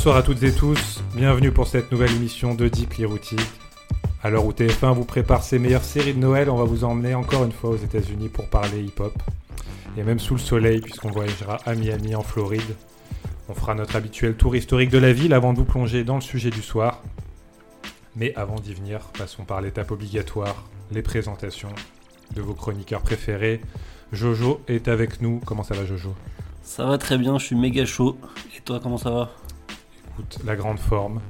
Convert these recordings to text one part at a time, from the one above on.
Bonsoir à toutes et tous, bienvenue pour cette nouvelle émission de Deeply Rooted. À l'heure où TF1 vous prépare ses meilleures séries de Noël, on va vous emmener encore une fois aux États-Unis pour parler hip-hop. Et même sous le soleil, puisqu'on voyagera à Miami en Floride. On fera notre habituel tour historique de la ville avant de vous plonger dans le sujet du soir. Mais avant d'y venir, passons par l'étape obligatoire, les présentations de vos chroniqueurs préférés. Jojo est avec nous. Comment ça va Jojo? Ça va très bien, je suis méga chaud. Et toi, comment ça va? Écoute, la grande forme.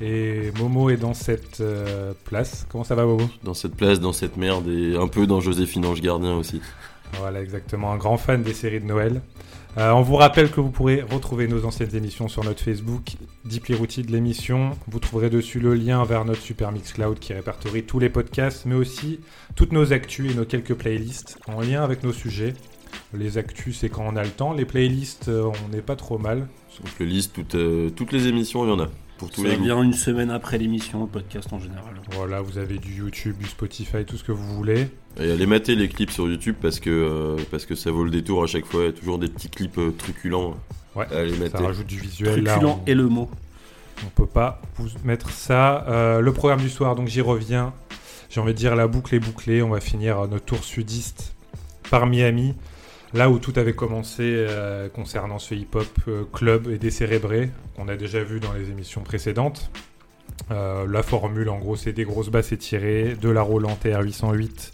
Et Momo est dans cette euh, place. Comment ça va Momo? Dans cette place, dans cette merde et un peu dans Joséphine Ange Gardien aussi. Voilà, exactement. Un grand fan des séries de Noël. Euh, on vous rappelle que vous pourrez retrouver nos anciennes émissions sur notre Facebook, Deeply Rooted l'émission. Vous trouverez dessus le lien vers notre Super Mix Cloud qui répertorie tous les podcasts, mais aussi toutes nos actus et nos quelques playlists en lien avec nos sujets. Les actus, c'est quand on a le temps. Les playlists, euh, on n'est pas trop mal. Donc je liste toutes, euh, toutes les émissions, il y en a. Pour tous Ça les goûts. vient une semaine après l'émission, le podcast en général. Voilà, vous avez du YouTube, du Spotify, tout ce que vous voulez. Et allez mater les clips sur YouTube parce que, euh, parce que ça vaut le détour à chaque fois. Il y a toujours des petits clips euh, truculents. Ouais, Allez ça mater. rajoute du visuel. Truculent on- et le mot. On peut pas vous mettre ça. Euh, le programme du soir, donc j'y reviens. J'ai envie de dire la boucle est bouclée. On va finir notre tour sudiste par Miami, là où tout avait commencé euh, concernant ce hip-hop euh, club et décérébré qu'on a déjà vu dans les émissions précédentes. Euh, la formule, en gros, c'est des grosses basses étirées, de la Roland TR-808,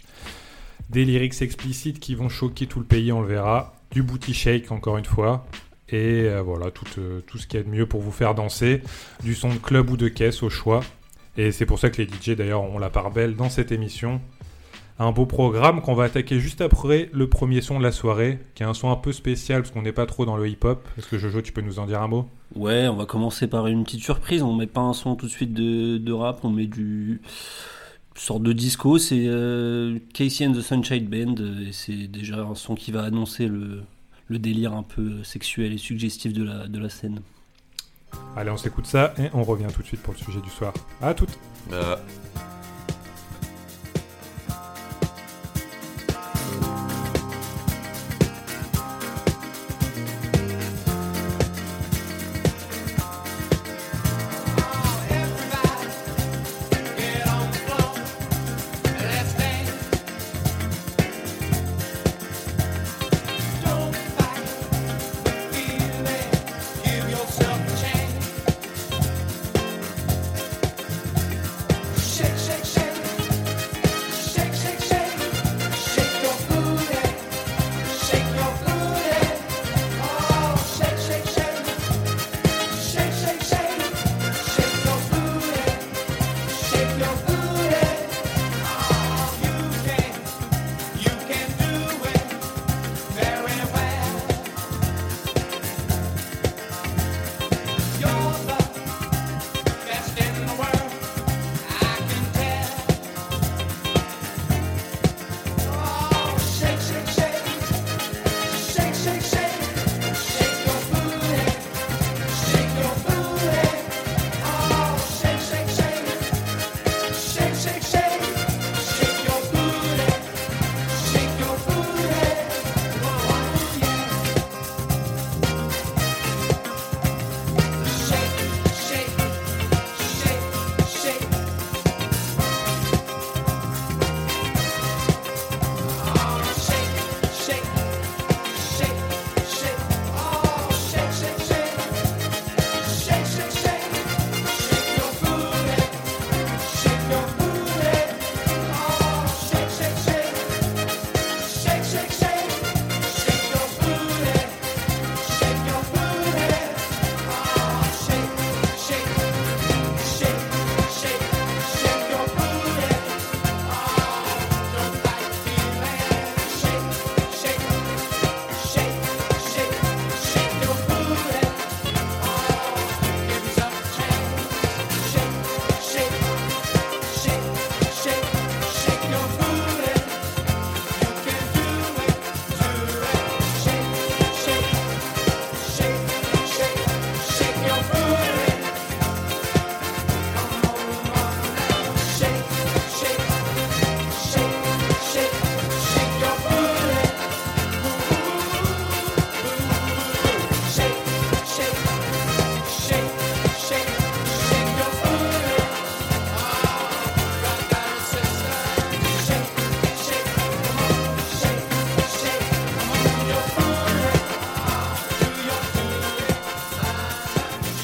des lyrics explicites qui vont choquer tout le pays, on le verra, du booty shake, encore une fois, et voilà, tout, tout ce qu'il y a de mieux pour vous faire danser, du son de club ou de caisse au choix. Et c'est pour ça que les DJ d'ailleurs ont la part belle dans cette émission. Un beau programme qu'on va attaquer juste après le premier son de la soirée, qui est un son un peu spécial parce qu'on n'est pas trop dans le hip-hop. Est-ce que Jojo, tu peux nous en dire un mot? Ouais, on va commencer par une petite surprise. On met pas un son tout de suite de, de rap, on met du une sorte de disco. C'est euh, Casey and the Sunshine Band. euh, Et c'est déjà un son qui va annoncer le, le délire un peu sexuel et suggestif de la, de la scène. Allez, on s'écoute ça et on revient tout de suite pour le sujet du soir. À toutes Euh,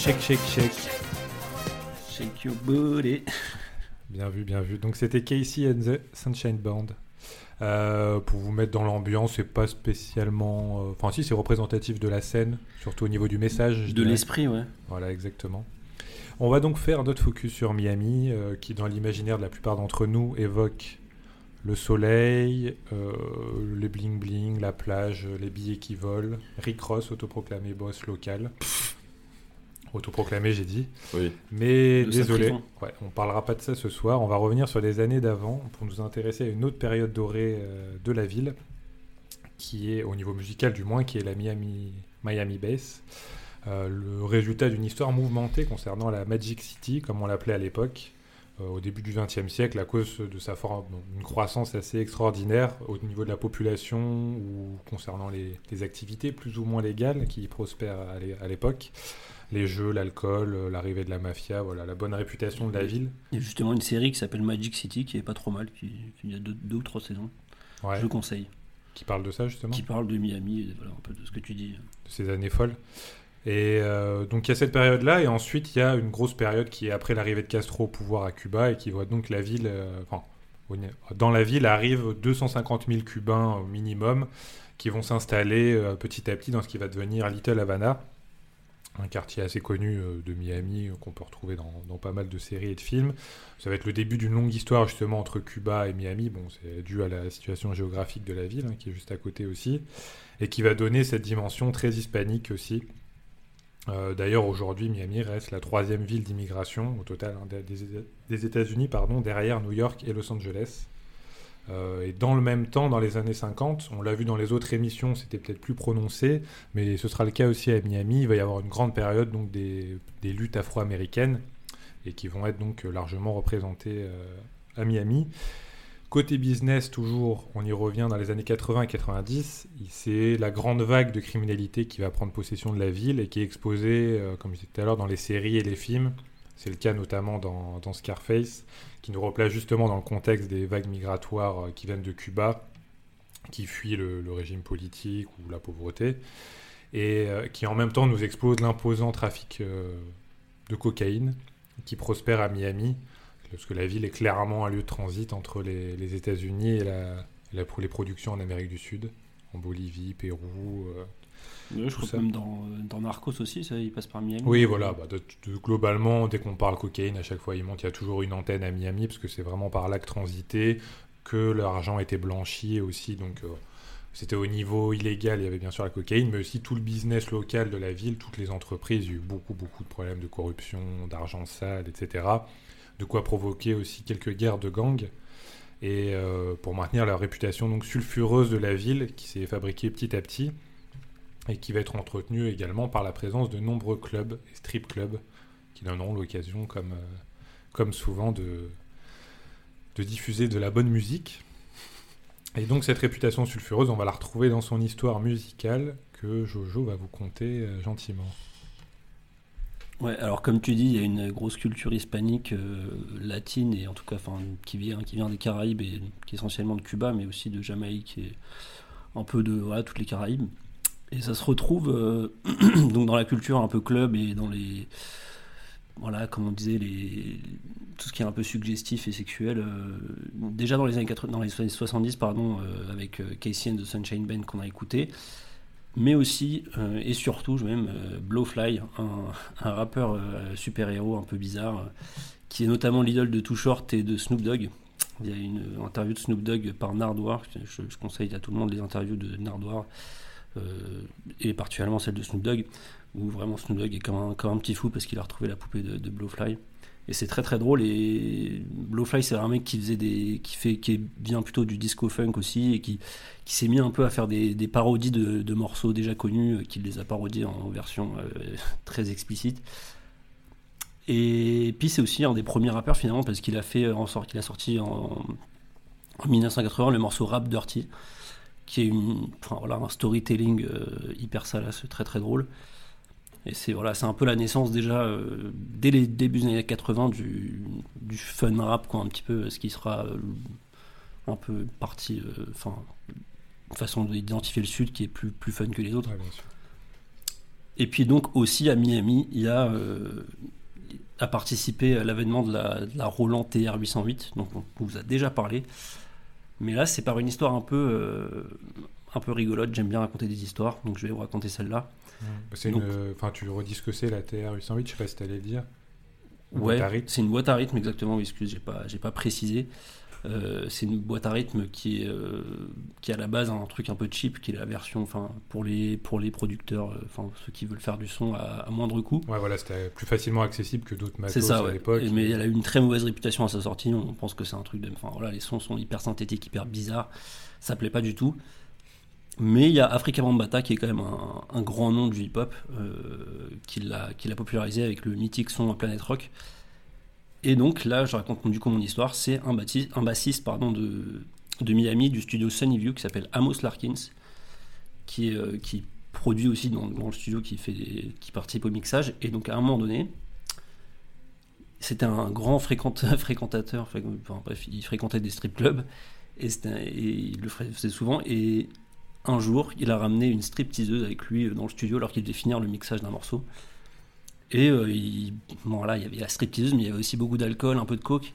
Shake Shake Shake. Shake your booty. Bien vu, bien vu. Donc c'était Casey and the Sunshine Band. Euh, pour vous mettre dans l'ambiance, c'est pas spécialement. euh, Enfin, si, c'est représentatif de la scène, surtout au niveau du message. De l'esprit, ouais. Voilà, exactement. On va donc faire notre focus sur Miami, euh, qui dans l'imaginaire de la plupart d'entre nous évoque le soleil, euh, les bling bling, la plage, les billets qui volent, Rick Ross, autoproclamé boss local. Autoproclamé, j'ai dit. Oui. Mais De désolé, ouais, on parlera pas de ça ce soir. On va revenir sur les années d'avant pour nous intéresser à une autre période dorée euh, de la ville, qui est au niveau musical du moins, qui est la Miami, Miami Bass. Euh, le résultat d'une histoire mouvementée concernant la Magic City, comme on l'appelait à l'époque, euh, au début du XXe siècle, à cause de sa forme, une croissance assez extraordinaire au niveau de la population ou concernant les, les activités plus ou moins légales qui prospèrent à l'époque. Les jeux, l'alcool, euh, l'arrivée de la mafia, voilà, la bonne réputation de la ville. Il y a justement une série qui s'appelle Magic City qui est pas trop mal, qui, qui a deux, deux ou trois saisons. Ouais, Je conseille. qui parle de ça justement, Qui parle de Miami, et voilà un peu de ce que tu dis. de ces années folles. Et euh, donc il y a cette période-là, et ensuite il y a une grosse période qui est après l'arrivée de Castro au pouvoir à Cuba, et qui voit donc la ville, euh, enfin, dans la ville arrivent 250 000 Cubains au minimum, qui vont s'installer euh, petit à petit dans ce qui va devenir Little Havana, un quartier assez connu euh, de Miami euh, qu'on peut retrouver dans, pas mal de séries et de films. Ça va être le début d'une longue histoire justement entre Cuba et Miami. Bon, c'est dû à la situation géographique de la ville, hein, qui est juste à côté aussi, et qui va donner cette dimension très hispanique aussi. Euh, D'ailleurs, aujourd'hui, Miami reste la troisième ville d'immigration au total hein, des, des- des États-Unis, pardon, derrière New York et Los Angeles. Euh, et dans le même temps, dans les années 50, on l'a vu dans les autres émissions, c'était peut-être plus prononcé, mais ce sera le cas aussi à Miami. Il va y avoir une grande période donc des, luttes afro-américaines et qui vont être donc largement représentées euh, à Miami. Côté business, toujours, on y revient dans les années 80 et 90. C'est la grande vague de criminalité qui va prendre possession de la ville et qui est exposée, euh, comme je disais tout à l'heure, dans les séries et les films. C'est le cas notamment dans, Scarface, qui nous replace justement dans le contexte des vagues migratoires euh, qui viennent de Cuba, qui fuient le, régime politique ou la pauvreté, et euh, qui en même temps nous expose l'imposant trafic euh, de cocaïne qui prospère à Miami, parce que la ville est clairement un lieu de transit entre les, États-Unis et les productions en Amérique du Sud, en Bolivie, Pérou. Euh. je crois ça. même dans, dans Narcos aussi, ça, il passe par Miami. Oui, voilà. bah, de- de- globalement, dès qu'on parle cocaïne, à chaque fois il monte, il y a toujours une antenne à Miami, parce que c'est vraiment par là que transité, que l'argent était blanchi aussi. Donc, euh, c'était au niveau illégal, il y avait bien sûr la cocaïne, mais aussi tout le business local de la ville, toutes les entreprises. Il y a eu beaucoup, beaucoup de problèmes de corruption, d'argent sale, etc. De quoi provoquer aussi quelques guerres de gangs. Et euh, pour maintenir la réputation donc sulfureuse de la ville, qui s'est fabriquée petit à petit, et qui va être entretenue également par la présence de nombreux clubs strip clubs qui donneront l'occasion, comme, euh, comme souvent, de, de diffuser de la bonne musique. Et donc cette réputation sulfureuse, on va la retrouver dans son histoire musicale que Jojo va vous conter euh, gentiment. Ouais, alors comme tu dis, il y a une grosse culture hispanique, euh, latine, et en tout cas qui, vient, qui vient des Caraïbes, et qui est essentiellement de Cuba, mais aussi de Jamaïque, et un peu de voilà, toutes les Caraïbes. Et ça se retrouve euh, donc dans la culture un peu club et dans les. Voilà, comme on disait, tout ce qui est un peu suggestif et sexuel. euh, déjà dans les années, 80, dans les années 70, pardon, euh, avec Casey and the Sunshine Band qu'on a écouté mais aussi et surtout même euh, Blowfly, un, rappeur super-héros un peu bizarre, qui est notamment l'idole de Too Short et de Snoop Dogg. Il y a une interview de Snoop Dogg par Nardwar, je, je conseille à tout le monde les interviews de Nardwar, euh, et particulièrement celle de Snoop Dogg, où vraiment Snoop Dogg est comme un, comme un petit fou parce qu'il a retrouvé la poupée de, Blowfly. Et c'est très très drôle. Et Blowfly, c'est un mec qui faisait des, qui fait, qui vient plutôt du disco funk aussi et qui, qui s'est mis un peu à faire des, parodies de, de morceaux déjà connus, euh, qu'il les a parodiés en version euh, très explicite. Et puis c'est aussi un des premiers rappeurs finalement parce qu'il a fait en sorte qu'il a sorti en, en 1980 le morceau Rap Dirty, qui est une, enfin, voilà, un storytelling euh, hyper salace, très très drôle. Et c'est voilà, c'est un peu la naissance déjà euh, dès les débuts des années 80 du, du fun rap quoi, un petit peu, ce qui sera euh, un peu partie, enfin, une façon d'identifier le Sud qui est plus, plus fun que les autres. Ouais, bien sûr. Et puis donc aussi à Miami, il y a a participé à l'avènement de la, de la Roland TR 808, donc on vous a déjà parlé. Mais là, c'est par une histoire un peu, euh, un peu rigolote. J'aime bien raconter des histoires, donc je vais vous raconter celle-là. C'est Donc- une. Enfin, tu redis ce que c'est la TR 808, je sais pas si t'allais le dire. Une Ouais, c'est une boîte à rythme exactement. oui, Excuse, j'ai pas, j'ai pas précisé. Euh, c'est une boîte à rythme qui est, euh, qui est à la base un truc un peu cheap, qui est la version, enfin pour les pour les producteurs, euh, enfin ceux qui veulent faire du son à, à moindre coût. Ouais, voilà, c'était plus facilement accessible que d'autres matos ça, à ouais. l'époque. Mais elle a eu une très mauvaise réputation à sa sortie. On pense que c'est un truc de. Enfin voilà, les sons sont hyper synthétiques, hyper bizarres. Ça plaît pas du tout. Mais il y a Afrika Bambaataa qui est quand même un, un grand nom du hip-hop qui l'a qui l'a popularisé avec le mythique son Planet Rock. Et donc là, je raconte du coup mon histoire. C'est un, bâti- un bassiste pardon, de, Miami, du studio Sunnyview, qui s'appelle Amos Larkins, qui, euh, produit aussi dans, le studio, qui, fait qui participe au mixage. Et donc à un moment donné, c'était un grand fréquenta- fréquentateur, fré- enfin, bref, il fréquentait des strip clubs et, et il le faisait souvent. Et un jour, il a ramené une stripteaseuse avec lui euh, dans le studio alors qu'il devait finir le mixage d'un morceau. Et euh, il, bon, voilà, il y avait la stripteaseuse, mais il y avait aussi beaucoup d'alcool, un peu de coke.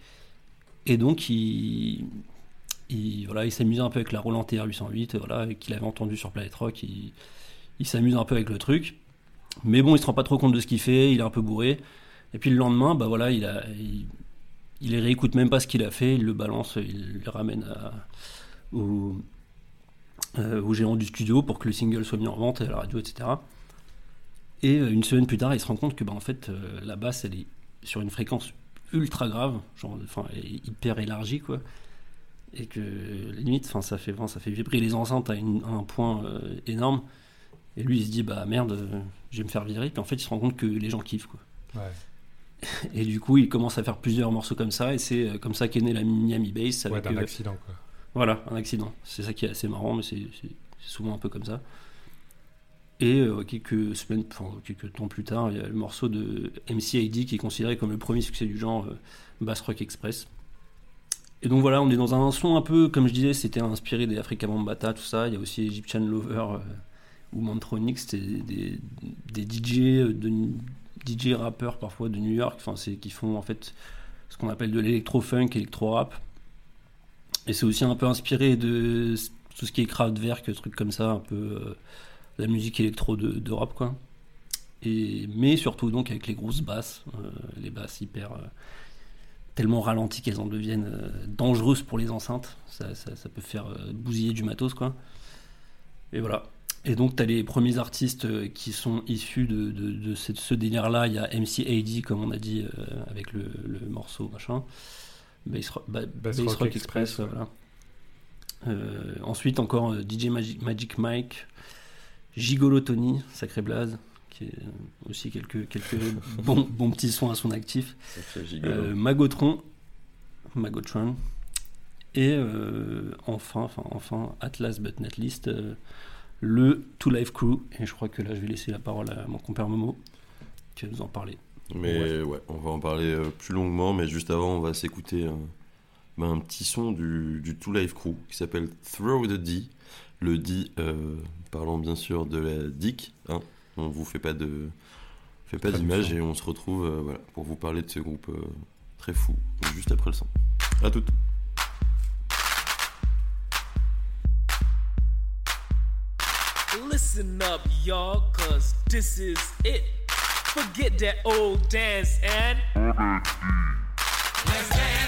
Et donc, il, il, voilà, il un peu avec la Roland TR-808, voilà, qu'il avait entendu sur Planet Rock. Il, s'amuse un peu avec le truc. Mais bon, il se rend pas trop compte de ce qu'il fait, il est un peu bourré. Et puis le lendemain, bah voilà, il, il, réécoute même pas ce qu'il a fait, il le balance, il le ramène au, euh, au gérant du studio pour que le single soit mis en vente à la radio, etc. Et euh, une semaine plus tard, il se rend compte que bah, en fait, euh, la basse, elle est sur une fréquence ultra grave, genre, enfin, hyper élargie, quoi. Et que limite, enfin, ça fait, enfin, ça fait vibrer les enceintes à, une- à un point euh, énorme. Et lui, il se dit, bah merde, euh, je vais me faire virer. Puis en fait, il se rend compte que les gens kiffent, quoi. Ouais. Et du coup, il commence à faire plusieurs morceaux comme ça, et c'est comme ça qu'est née la Miami Bass. Ouais, Avec, d'un euh, accident, quoi. voilà, un accident. C'est ça qui est assez marrant, mais c'est souvent un peu comme ça. Et euh, quelques semaines, enfin, quelques temps plus tard, il y a le morceau de MC8D qui est considéré comme le premier succès du genre, euh, Bass Rock Express. Et donc voilà, on est dans un son un peu, comme je disais, c'était inspiré des Africa Bambaataa, tout ça. Il y a aussi Egyptian Lover euh, ou Mantronic, c'était des, des DJ, de, DJ rappeurs parfois de New York, enfin, qui font en fait ce qu'on appelle de l'électro-funk, électro-rap. Et c'est aussi un peu inspiré de tout ce qui est Kraftwerk, trucs comme ça, un peu la musique électro de- d'Europe, quoi. Et, mais surtout donc avec les grosses basses, euh, les basses hyper euh, tellement ralenties qu'elles en deviennent euh, dangereuses pour les enceintes. Ça, ça- ça peut faire bousiller du matos, quoi. Et voilà. Et donc, tu as les premiers artistes qui sont issus de, de- de cette- ce délire-là. Il y a MC AD, comme on a dit, avec le, le morceau, machin. Bass, Ro- Ba- Bass Bass Rock Rock, Express, Express, voilà. Ensuite, encore DJ Magic, Magic Mike, Gigolo Tony, sacré blaze, qui est aussi quelques, quelques bons, bons petits sons à son actif. Gigolo. Euh, Magotron, Magotron, et euh, enfin, enfin, enfin, Atlas but not least, euh, le Two Life Crew. Et je crois que là, je vais laisser la parole à mon compère Momo, qui va nous en parler. Mais ouais. on va en parler plus longuement, mais juste avant, on va s'écouter un, ben, un petit son du, du Two Life Crew qui s'appelle Throw the D. Le D, euh, parlant bien sûr de la dick, hein. on vous fait pas de fait pas d'image et on se retrouve euh, voilà, pour vous parler de ce groupe euh, très fou, juste après le son. À toutes. Listen up, y'all, cause this is it. Forget that old dance and. Let's dance.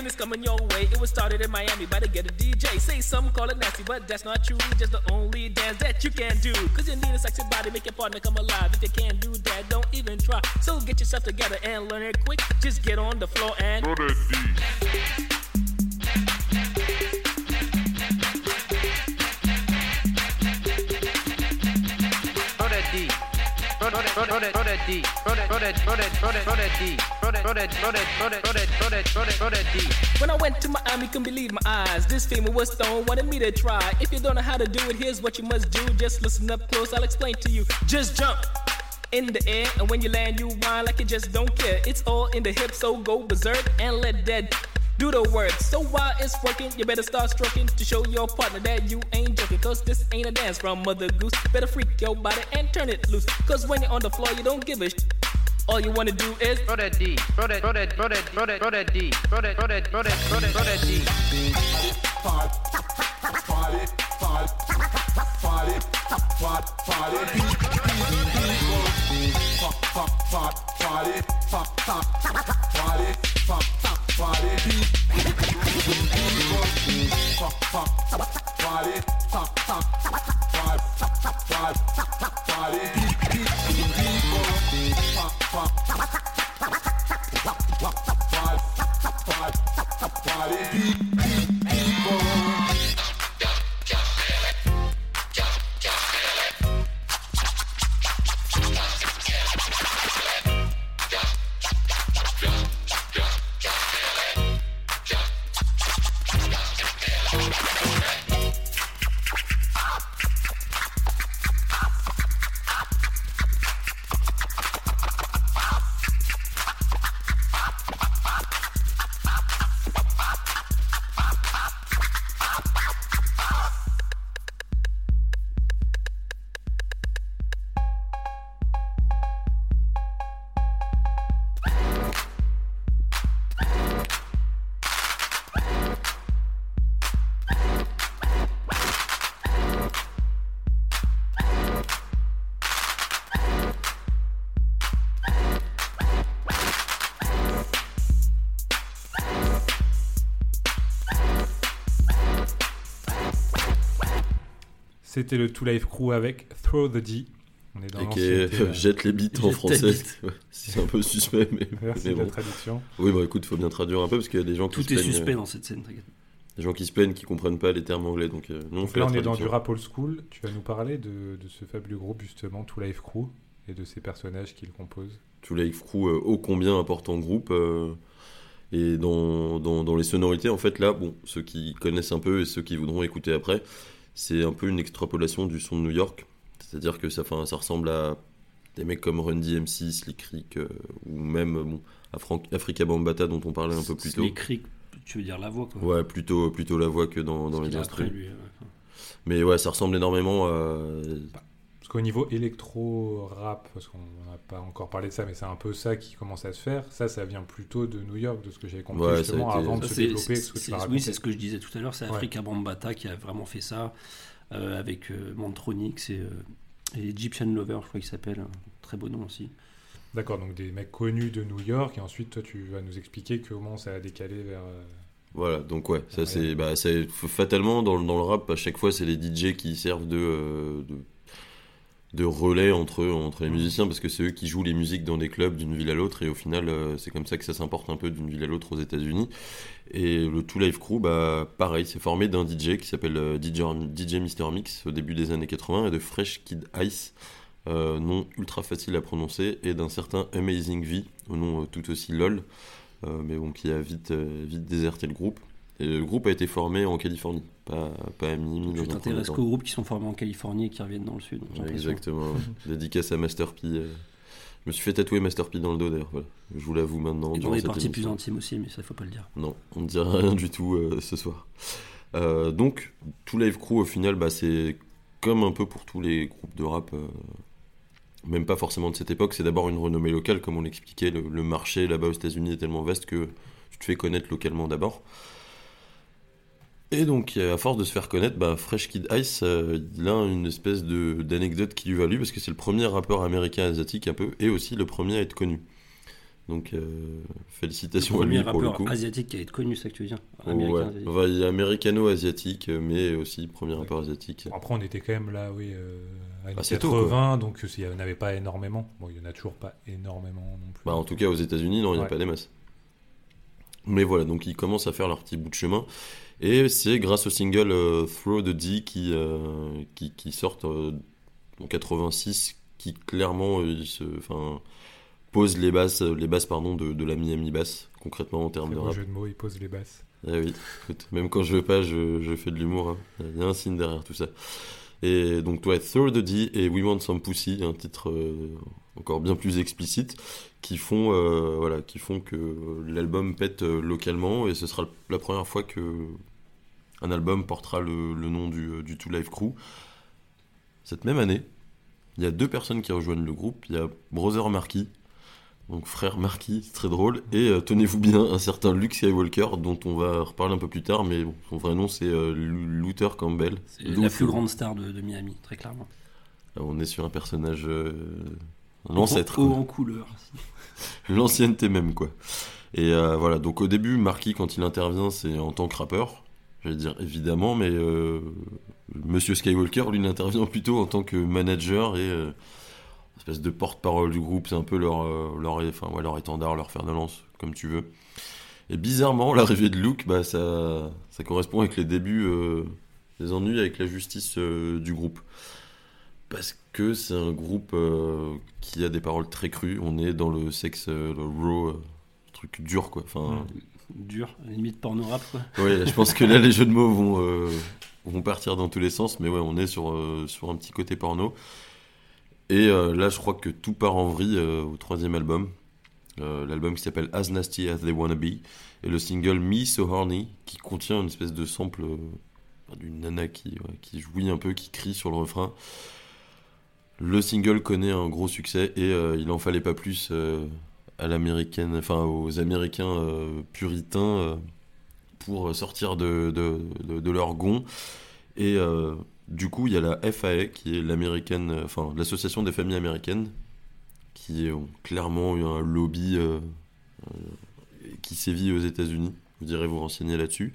And it's coming your way. It was started in Miami by the Get a DJ. Say some call it nasty, but that's not true. Just the only dance that you can do. Cause you need a sexy body, make your partner come alive. If you can't do that, don't even try. So get yourself together and learn it quick. Just get on the floor and. When I went to Miami, couldn't believe my eyes. This female was stone, wanted me to try. If you don't know how to do it, here's what you must do. Just listen up close, I'll explain to you. Just jump in the air, and when you land, you whine like you just don't care. It's all in the hips, so go berserk and let that do the work. So while it's working, you better start stroking to show your partner that you ain't joking. Cause this ain't a dance from Mother Goose. Better freak your body and turn it loose. Cause when you're on the floor, you don't give a sh- all you wanna do is throw that D, throw that, throw that, throw that, throw that, throw that D, throw that, throw that, throw that, throw that, throw that D. Party beat. Fuck, fuck, party, fuck, fuck, vibe, vibe, party beat, beat, beat, fuck, fuck, vibe, vibe, party beat. C'était le Two Life Crew avec Throw the D. On est dans Et qui est euh, jette les beats en français. C'est un peu suspect, mais, Merci mais de la bon. traduction. Oui, bah écoute, faut bien traduire un peu parce qu'il y a des gens qui Tout se est suspect euh, dans cette scène, t'inquiète. des gens qui se plaignent, qui comprennent pas les termes anglais. Donc, euh, nous, on Donc fait là, on est dans du rap old school. Tu vas nous parler de, de ce fabuleux groupe, justement, Two Life Crew, et de ses personnages qu'il compose. Two Life Crew, euh, ô combien important groupe. euh, et dans, dans, dans les sonorités, en fait, là, bon, ceux qui connaissent un peu et ceux qui voudront écouter après, c'est un peu une extrapolation du son de New York. C'est-à-dire que ça, enfin, ça ressemble à des mecs comme Run DMC, Slick Rick, euh, ou même bon, Afran- Africa Bambata dont on parlait un peu plus tôt. Cris, tu veux dire la voix, quoi. Ouais, plutôt, plutôt la voix que dans, les instruments. ouais. Mais ouais, ça ressemble énormément à. Parce qu'au niveau électro-rap, parce qu'on n'a pas encore parlé de ça, mais c'est un peu ça qui commence à se faire. Ça, ça vient plutôt de New York, de ce que j'avais compris, Ouais, justement, été- avant de se développer. ce que oui, c'est ce que je disais tout à l'heure, c'est Ouais. Africa Bambata qui a vraiment fait ça euh, avec euh, Mantronix et, euh, et Egyptian Lover, je crois qu'il s'appelle, un très beau nom aussi. D'accord, donc des mecs connus de New York, et ensuite, toi, tu vas nous expliquer comment ça a décalé vers. euh, Voilà, donc ouais, ça Ouais. c'est. Bah, c'est- fatalement, dans, le- dans le rap, à chaque fois, c'est les DJ qui servent de. euh, de de relais entre, entre les musiciens parce que c'est eux qui jouent les musiques dans des clubs d'une ville à l'autre et au final euh, c'est comme ça que ça s'importe un peu d'une ville à l'autre aux États-Unis. Et le Two Life Crew bah pareil c'est formé d'un DJ qui s'appelle euh, DJ, DJ Mister Mix au début des années 80 et de Fresh Kid Ice euh, nom ultra facile à prononcer et d'un certain Amazing V au nom tout aussi lol mais bon qui a vite vite déserté le groupe et le groupe a été formé en Californie pas, pas à Miami Tu t'intéresses qu'aux groupes qui sont formés en Californie et qui reviennent dans le sud. Exactement. Dédicace à Master P. euh. Je me suis fait tatouer Master P dans le dos d'ailleurs. Voilà. Je vous l'avoue maintenant. Et dans les parties plus intimes aussi, mais ça faut pas le dire. Non, on ne dira rien du tout euh, ce soir. Euh, donc, tout Live Crew au final, bah, c'est comme un peu pour tous les groupes de rap, euh, même pas forcément de cette époque, c'est d'abord une renommée locale, comme on l'expliquait. Le, le marché là-bas aux États-Unis est tellement vaste que tu te fais connaître localement d'abord. Et donc, à force de se faire connaître, bah, Fresh Kid Ice, euh, il a une espèce de- d'anecdote qui lui valut, parce que c'est le premier rappeur américain asiatique un peu, et aussi le premier à être connu. Donc, euh, félicitations à lui pour le rappeur coup. asiatique qui a été connu, c'est ça que tu veux dire Ouais. Américain, asiatique. Enfin, il y a américano-asiatique, mais aussi premier rappeur asiatique. Après, on était quand même là, oui, euh, années Ah, c'est tôt, 80, donc euh, il n'y en avait pas énormément. Bon, il n'y en a toujours pas énormément non plus. Bah, en tout cas, aux États-Unis, non, il n'y a Ouais. pas des masses. Mais voilà, donc ils commencent à faire leur petit bout de chemin. Et c'est grâce au single euh, Throw the D qui, euh, qui, qui sortent euh, en 86 qui clairement il se, enfin, pose les bases, les bases pardon, de, de la Miami Bass, concrètement en termes de rap. jeu de mots, il pose les basses. Ah oui, écoute, même quand je veux pas, je, je fais de l'humour. hein. Il y a un signe derrière tout ça. Et donc, toi, Throw the D et We Want Some Pussy, un titre euh, encore bien plus explicite, qui font, euh, voilà, qui font que l'album pète euh, localement et ce sera la première fois que un album portera le, le nom du, euh, du Two Live Crew. Cette même année, il y a deux personnes qui rejoignent le groupe. Il y a Brother Marquis, donc frère Marquis, c'est très drôle, et euh, tenez-vous bien, un certain Luke Skywalker, dont on va reparler un peu plus tard, mais bon, son vrai nom c'est euh, Lu- Luther Campbell. C'est la plus grande star de, de Miami, très clairement. Euh, On est sur un personnage, euh, l'ancêtre, Haut en couleur. l'ancienneté même quoi. Et voilà, donc au début, Marquis quand il intervient, c'est en tant que rappeur, j'allais dire évidemment, mais euh, Monsieur Skywalker, lui, intervient plutôt en tant que manager et euh, espèce de porte-parole du groupe, c'est un peu leur, euh, leur, enfin, leur étendard, leur fer de lance, comme tu veux. Et bizarrement, l'arrivée de Luke, bah, ça, correspond avec les débuts des ennuis avec la justice du groupe. Parce que c'est un groupe qui a des paroles très crues. On est dans le sexe, le raw, truc dur quoi. Enfin, Dur, limite porno rap quoi. là, je pense que là les jeux de mots vont, euh, vont partir dans tous les sens. Mais ouais, on est sur, euh, sur un petit côté porno. Et euh, là, je crois que tout part en vrille au troisième album. L'album qui s'appelle As Nasty As They Wanna Be. Et le single Me So Horny qui contient une espèce de sample d'une nana qui, ouais, qui jouit un peu, qui crie sur le refrain. Le single connaît un gros succès et il en fallait pas plus à l'américaine, enfin aux Américains euh, puritains euh, pour sortir de, de, leur gond. Et euh, du coup, il y a la FAA qui est l'américaine, enfin l'association des familles américaines, qui ont clairement eu un lobby qui sévit aux États-Unis. Vous irez vous renseigner là-dessus,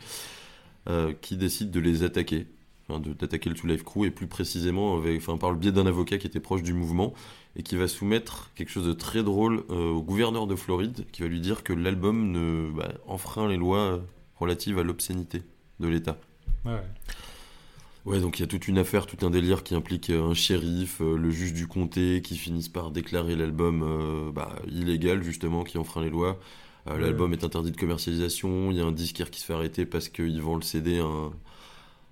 qui décide de les attaquer d'attaquer le Two Life Crew et plus précisément avec, enfin, par le biais d'un avocat qui était proche du mouvement et qui va soumettre quelque chose de très drôle euh, au gouverneur de Floride qui va lui dire que l'album ne bah, enfreint les lois relatives à l'obscénité de l'État. Ouais. Ouais, donc il y a toute une affaire, tout un délire qui implique euh, un shérif, euh, le juge du comté qui finissent par déclarer l'album euh, bah, illégal justement, qui enfreint les lois. Ouais. L'album est interdit de commercialisation, il y a un disquaire qui se fait arrêter parce qu'ils vend le CD à un,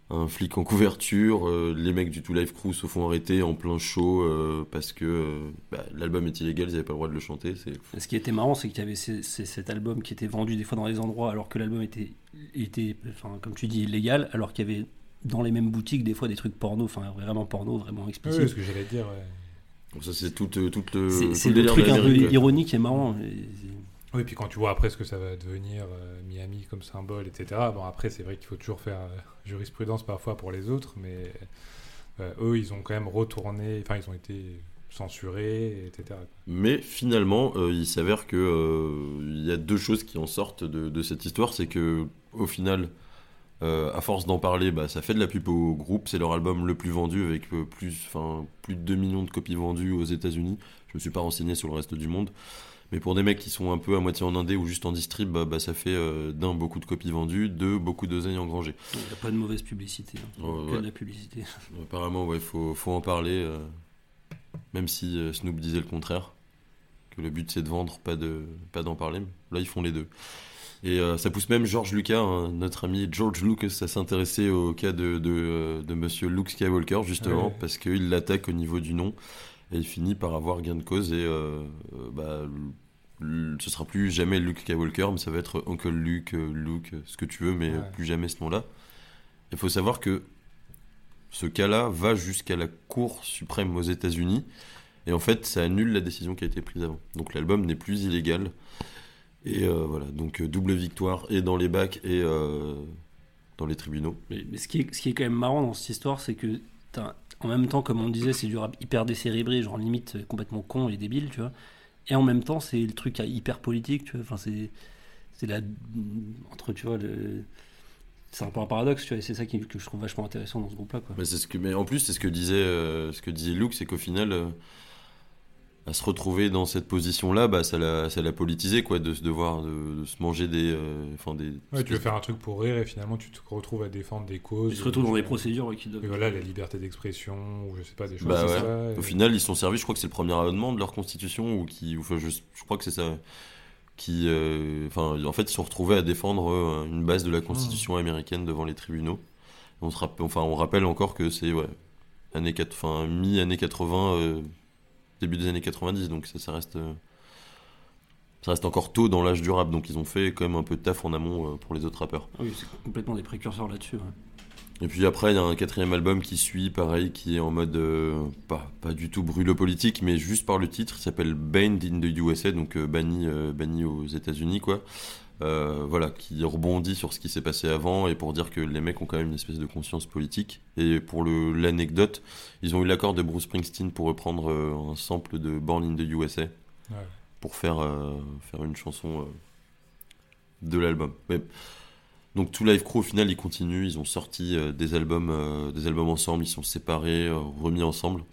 un flic en couverture. euh, les mecs du Two Life Crew se font arrêter en plein show euh, parce que euh, bah, l'album est illégal, ils n'avaient pas le droit de le chanter. Ce qui était marrant, c'est qu'il y avait ces- ces- cet album qui était vendu des fois dans les endroits alors que l'album était, était enfin, comme tu dis, illégal, alors qu'il y avait dans les mêmes boutiques des fois des trucs porno, enfin vraiment porno, vraiment Oui, explicite. ce que j'allais dire. ouais. Bon, ça, c'est tout, euh, tout le, tout le le truc un peu ironique et marrant. Et- Oui, puis quand tu vois après ce que ça va devenir euh, Miami comme symbole, etc. Bon, après, c'est vrai qu'il faut toujours faire euh, jurisprudence parfois pour les autres, mais euh, eux, ils ont quand même retourné, enfin, ils ont été censurés, etc. Mais finalement, il s'avère que il y a deux choses qui en sortent de, cette histoire, c'est que au final, à force d'en parler, bah, ça fait de la pub au groupe. C'est leur album le plus vendu avec plus, plus de 2 millions de copies vendues aux États-Unis. Je me suis pas renseigné sur le reste du monde. Mais pour des mecs qui sont un peu à moitié en indé ou juste en distrib, bah, bah, ça fait euh, d'un beaucoup de copies vendues, deux beaucoup d'oseilles engrangées. Il n'y a pas de mauvaise publicité, hein. Que ouais. de la publicité. Apparemment, ouais, faut, faut en parler, euh, même si euh, Snoop disait le contraire, que le but c'est de vendre, pas de pas d'en parler. Là, ils font les deux. Et ça pousse même George Lucas, hein, notre ami George Lucas, à s'intéresser au cas de, de, de Monsieur Luke Skywalker, justement, Ouais. parce qu'il l'attaque au niveau du nom, et il finit par avoir gain de cause, et euh, bah, ce sera plus jamais Luke Skywalker, mais ça va être Uncle Luke, euh, Luke, euh, ce que tu veux, mais euh, Ouais. plus jamais ce nom-là. Il faut savoir que ce cas-là va jusqu'à la Cour suprême aux États-Unis. Et en fait, ça annule la décision qui a été prise avant. Donc l'album n'est plus illégal. Et euh, voilà, donc double victoire et dans les bacs et euh, dans les tribunaux. Mais, mais ce, qui est, ce qui est quand même marrant dans cette histoire, c'est que en même temps, comme on disait, c'est du rap hyper décérébré, genre limite complètement con et débile, tu vois. Et en même temps, c'est le truc hyper politique, tu vois. Enfin, c'est c'est la entre, tu vois, c'est un peu un paradoxe, tu vois. Et c'est ça qui, que je trouve vachement intéressant dans ce groupe-là. Mais, mais en plus, c'est ce que disait, euh, ce que disait Luke, c'est qu'au final, euh, à se retrouver dans cette position-là, bah, ça l'a, ça l'a politisé, quoi, de se devoir, de, de se manger des, euh, enfin des. Ouais, tu veux faire un truc pour rire et finalement tu te retrouves à défendre des causes. Ils se retrouvent dans euh, des procédures ouais, qui doivent. Et voilà, la liberté d'expression, ou je sais pas, des choses Bah ouais. ça. Au final, ils sont servis. Je crois que c'est le premier amendement de leur constitution ou qui, enfin, je, je crois que c'est ça, qui, euh, enfin, en fait, ils se sont retrouvés à défendre euh, une base de la constitution américaine devant les tribunaux. On se rappelle, enfin, on rappelle encore que c'est ouais, années, quat- enfin, mi années 80, euh, début des années 90, donc ça, ça reste, euh, ça reste encore tôt dans l'âge du rap. Donc ils ont fait quand même un peu de taf en amont euh, pour les autres rappeurs. Ah oui, c'est complètement des précurseurs là-dessus. ouais. Et puis après, il y a un quatrième album qui suit, pareil, qui est en mode euh, pas, pas du tout brûle politique, mais juste par le titre, il s'appelle Banned in the USA, donc euh, banni, euh, banni aux États-Unis, quoi. Euh, voilà, qui rebondit sur ce qui s'est passé avant et pour dire que les mecs ont quand même une espèce de conscience politique. Et pour l'anecdote, ils ont eu l'accord de Bruce Springsteen pour reprendre euh, un sample de Born in the USA Ouais. pour faire, euh, faire une chanson de l'album. Mais- donc tout Live Crew au final ils continuent, ils ont sorti des albums, des albums ensemble, ils sont séparés, remis ensemble.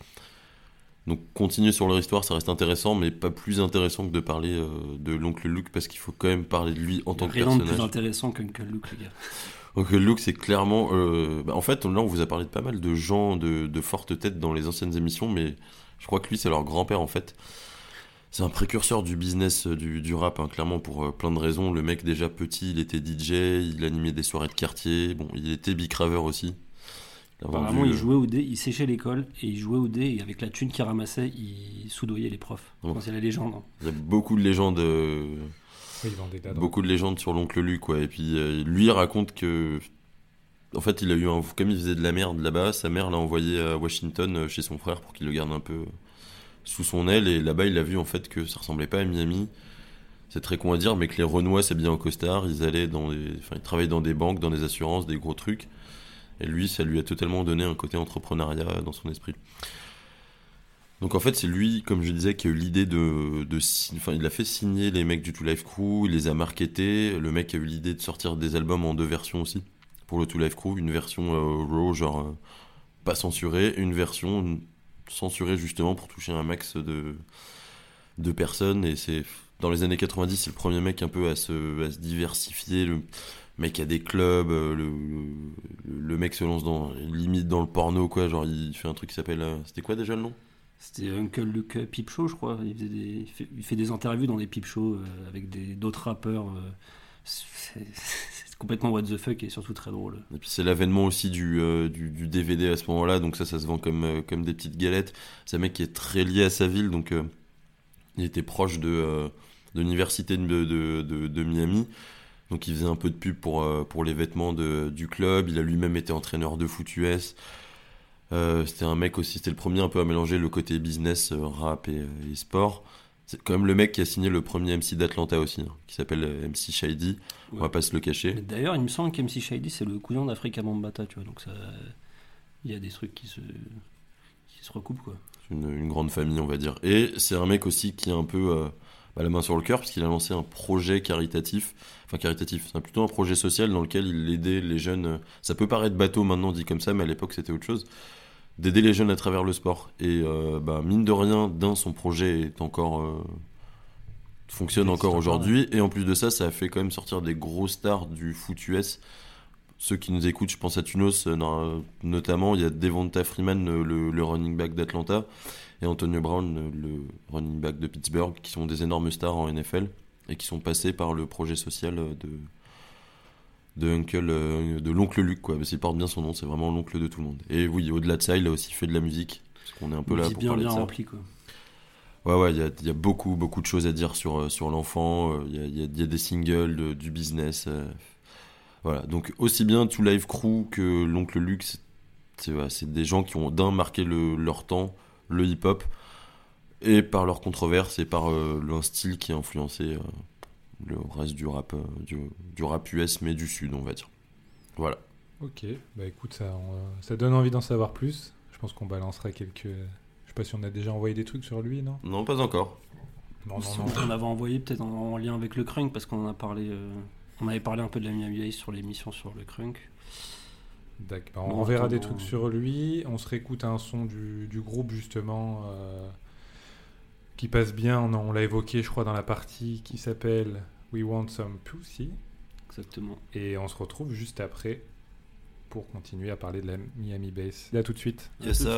Donc continuer sur leur histoire, ça reste intéressant, mais pas plus intéressant que de parler euh, de l'oncle Luke parce qu'il faut quand même parler de lui en tant que Rien de plus personnage. intéressant qu'Uncle Luke, les gars. Uncle Luke, c'est clairement. euh, bah, en fait, là, on vous a parlé de pas mal de gens de, de fortes têtes dans les anciennes émissions, mais je crois que lui, c'est leur grand-père, en fait. C'est un précurseur du business euh, du, du rap, hein, clairement, pour euh, plein de raisons. Le mec, déjà petit, il était DJ, il animait des soirées de quartier. Bon, il était bicraveur aussi. Apparemment, il jouait au dé, il séchait l'école et il jouait au dé et avec la thune qu'il ramassait, il soudoyait les profs. Oh. C'est la légende. hein. Il y a beaucoup de légendes. euh, Oui, beaucoup de légendes sur l'oncle Luc, quoi. Et puis euh, lui raconte que, en fait, il a eu un, comme il faisait de la merde là-bas, sa mère l'a envoyé à Washington euh, chez son frère pour qu'il le garde un peu sous son aile. Et là-bas, il a vu en fait que ça ressemblait pas à Miami. C'est très con à dire, mais que les Renois s'habillaient en costard, ils allaient dans des, enfin, ils travaillaient dans des banques, dans des assurances, des gros trucs. Et lui, ça lui a totalement donné un côté entrepreneuriat dans son esprit. Donc en fait, c'est lui, comme je disais, qui a eu l'idée de, de enfin, il a fait signer les mecs du Two Life Crew, il les a marketés. Le mec a eu l'idée de sortir des albums en deux versions aussi pour le Two Life Crew, une version euh, raw, genre euh, pas censurée, une version censurée justement pour toucher un max de de personnes. Et c'est dans les années 90, c'est le premier mec un peu à se, à se diversifier. Mec a des clubs, euh, le, le, le mec se lance dans limite dans le porno quoi. Genre il fait un truc qui s'appelle, euh, c'était quoi déjà le nom? C'était Uncle Luke Peep Show, je crois. Il, faisait des- il fait, il fait des interviews dans des peep shows euh, avec d'autres rappeurs. euh. C'est complètement what the fuck et surtout très drôle. Et puis c'est l'avènement aussi du, euh, du, du DVD à ce moment-là, donc ça, ça se vend comme, comme des petites galettes. C'est un mec qui est très lié à sa ville, donc il était proche de, de l'université de, de, de Miami. Donc il faisait un peu de pub pour, euh, pour les vêtements de, du club. Il a lui-même été entraîneur de foot US. Euh, c'était un mec aussi, c'était le premier un peu à mélanger le côté business, euh, rap et, et sport. C'est quand même le mec qui a signé le premier MC d'Atlanta aussi, hein, qui s'appelle MC Shady. On Ouais. va pas se le cacher. Mais D'ailleurs, il me semble qu'MC Shady, c'est le cousin d'Africa Bambata, tu vois. Donc ça, il y a des trucs qui se, qui se recoupent, quoi. une, une grande famille, on va dire. Et c'est un mec aussi qui a un peu euh, bah, la main sur le cœur, parce qu'il a lancé un projet caritatif. Enfin, caritatif, c'est plutôt un projet social dans lequel il aidait les jeunes. Ça peut paraître bateau maintenant dit comme ça, mais à l'époque c'était autre chose. D'aider les jeunes à travers le sport. Et euh, bah, mine de rien, d'un, son projet est encore. euh, fonctionne encore aujourd'hui. Et en plus de ça, ça a fait quand même sortir des gros stars du foot US. Ceux qui nous écoutent, je pense à Tunos euh, no- notamment. Il y a Devonta Freeman, le, le running back d'Atlanta, et Antonio Brown, le running back de Pittsburgh, qui sont des énormes stars en NFL et qui sont passés par le projet social de de Uncle, euh, de l'oncle Luc, quoi. Parce qu'il porte bien son nom, c'est vraiment l'oncle de tout le monde. Et oui, au-delà de ça, il a aussi fait de la musique, parce qu'on est un peu là pour bien, parler bien de ça. rempli, quoi. Ouais, ouais, il y a, il y a beaucoup, beaucoup de choses à dire sur, euh, sur l'enfant. euh, Il y a, y y des singles, de- du business. euh, voilà, donc aussi bien Two Live Crew que l'oncle Luc, c'est- des gens qui ont d'un marqué le- leur temps, le hip-hop, et par leur controverse et par euh, leur style qui a influencé euh, le reste du rap, euh, du, du rap US, mais du Sud, on va dire. Voilà. Ok, bah écoute, ça, on- ça donne envie d'en savoir plus. Je pense qu'on balancera quelques. Je sais pas si on a déjà envoyé des trucs sur lui, non? Non, pas encore. Non, non, Si non. On l'avait envoyé peut-être en, en lien avec le crunk parce qu'on en a parlé. euh, on avait parlé un peu de la Miami Vice sur l'émission sur le crunk. On, on verra des trucs sur lui. On se réécoute un son du, groupe, justement, euh, qui passe bien. On, l'a évoqué, je crois, dans la partie qui s'appelle We Want Some Pussy. Exactement. Et on se retrouve juste après pour continuer à parler de la Miami Bass. Et tout de suite. Yes, tout de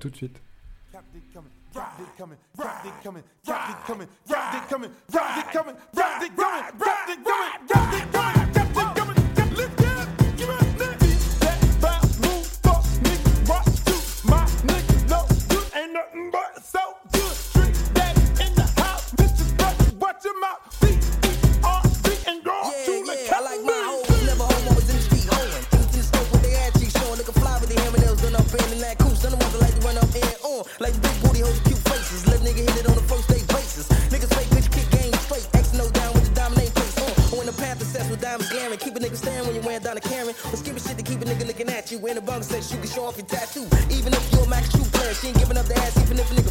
tout de suite. You in the bug says you can show off your tattoo. Even if you're a max true player, she ain't giving up the ass, even if a nigga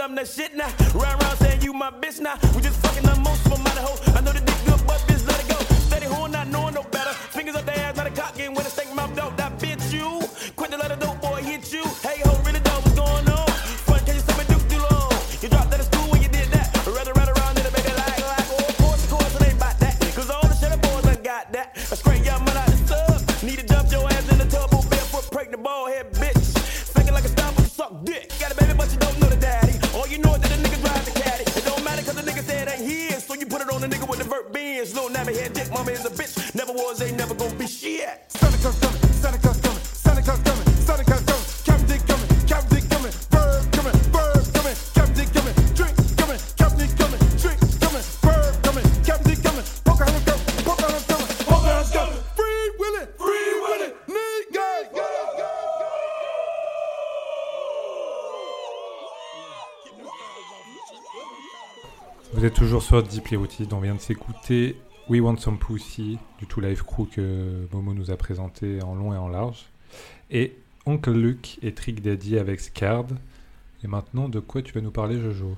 I'm that shit now. Round round saying you my bitch now. We just fucking the most them out hoe. I know the dick good, but bitch let it go. Steady who not knowing no better. Fingers up their ass, Deeply Rooted, on vient de s'écouter We Want Some Pussy du Two Live Crew que Momo nous a présenté en long et en large. Et Oncle Luke et Trick Daddy avec Scard. Et maintenant, de quoi tu vas nous parler, Jojo?